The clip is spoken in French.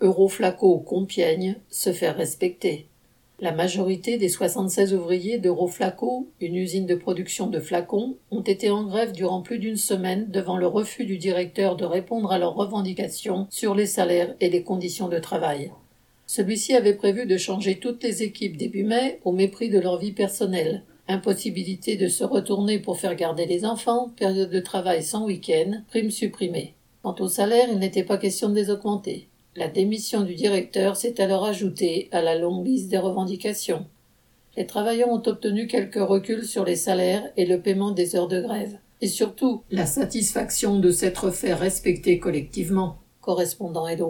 Euroflaco Compiègne se faire respecter. La majorité des 76 ouvriers d'Euroflaco, une usine de production de flacons, ont été en grève durant plus d'une semaine devant le refus du directeur de répondre à leurs revendications sur les salaires et les conditions de travail. Celui-ci avait prévu de changer toutes les équipes début mai au mépris de leur vie personnelle. Impossibilité de se retourner pour faire garder les enfants, période de travail sans week-end, primes supprimées. Quant au salaire, il n'était pas question de les augmenter. La démission du directeur s'est alors ajoutée à la longue liste des revendications. Les travailleurs ont obtenu quelques reculs sur les salaires et le paiement des heures de grève. Et surtout, la satisfaction de s'être fait respecter collectivement. Correspondant Edo.